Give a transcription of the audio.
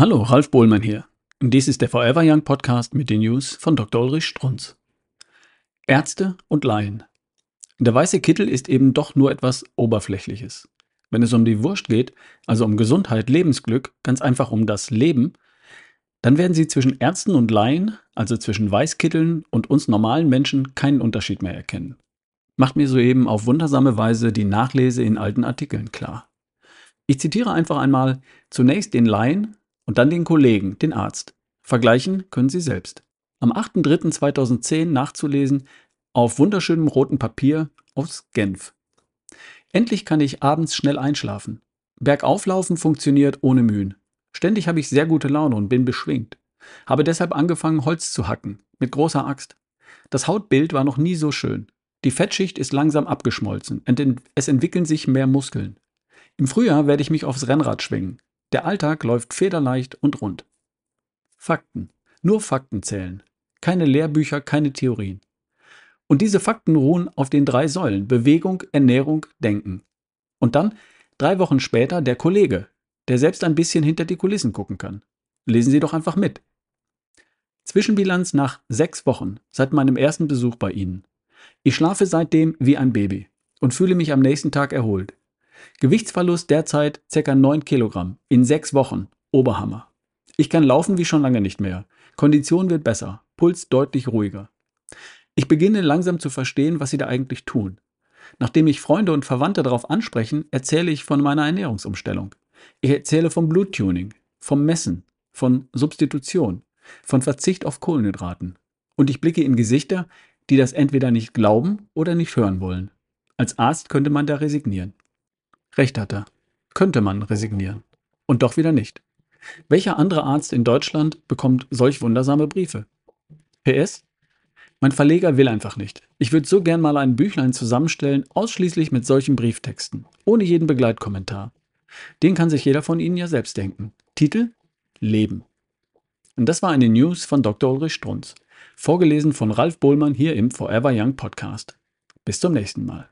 Hallo, Ralf Bohlmann hier. Dies ist der Forever Young Podcast mit den News von Dr. Ulrich Strunz. Ärzte und Laien. Der weiße Kittel ist eben doch nur etwas Oberflächliches. Wenn es um die Wurst geht, also um Gesundheit, Lebensglück, ganz einfach um das Leben, dann werden Sie zwischen Ärzten und Laien, also zwischen Weißkitteln und uns normalen Menschen, keinen Unterschied mehr erkennen. Macht mir soeben auf wundersame Weise die Nachlese in alten Artikeln klar. Ich zitiere einfach einmal zunächst den Laien und dann den Kollegen, den Arzt. Vergleichen können Sie selbst. Am 8.3.2010 nachzulesen auf wunderschönem roten Papier aus Genf. Endlich kann ich abends schnell einschlafen. Bergauflaufen funktioniert ohne Mühen. Ständig habe ich sehr gute Laune und bin beschwingt. Habe deshalb angefangen, Holz zu hacken, mit großer Axt. Das Hautbild war noch nie so schön. Die Fettschicht ist langsam abgeschmolzen. Es entwickeln sich mehr Muskeln. Im Frühjahr werde ich mich aufs Rennrad schwingen. Der Alltag läuft federleicht und rund. Fakten. Nur Fakten zählen. Keine Lehrbücher, keine Theorien. Und diese Fakten ruhen auf den drei Säulen Bewegung, Ernährung, Denken. Und dann, drei Wochen später, der Kollege, der selbst ein bisschen hinter die Kulissen gucken kann. Lesen Sie doch einfach mit. Zwischenbilanz nach sechs Wochen seit meinem ersten Besuch bei Ihnen. Ich schlafe seitdem wie ein Baby und fühle mich am nächsten Tag erholt. Gewichtsverlust derzeit ca. 9 Kilogramm in sechs Wochen. Oberhammer. Ich kann laufen wie schon lange nicht mehr. Kondition wird besser, Puls deutlich ruhiger. Ich beginne langsam zu verstehen, was sie da eigentlich tun. Nachdem mich Freunde und Verwandte darauf ansprechen, erzähle ich von meiner Ernährungsumstellung. Ich erzähle vom Bluttuning, vom Messen, von Substitution, von Verzicht auf Kohlenhydraten. Und ich blicke in Gesichter, die das entweder nicht glauben oder nicht hören wollen. Als Arzt könnte man da resignieren. Recht hat er. Könnte man resignieren. Und doch wieder nicht. Welcher andere Arzt in Deutschland bekommt solch wundersame Briefe? PS? Mein Verleger will einfach nicht. Ich würde so gern mal ein Büchlein zusammenstellen, ausschließlich mit solchen Brieftexten, ohne jeden Begleitkommentar. Den kann sich jeder von Ihnen ja selbst denken. Titel? Leben. Und das war eine News von Dr. Ulrich Strunz, vorgelesen von Ralf Bohlmann hier im Forever Young Podcast. Bis zum nächsten Mal.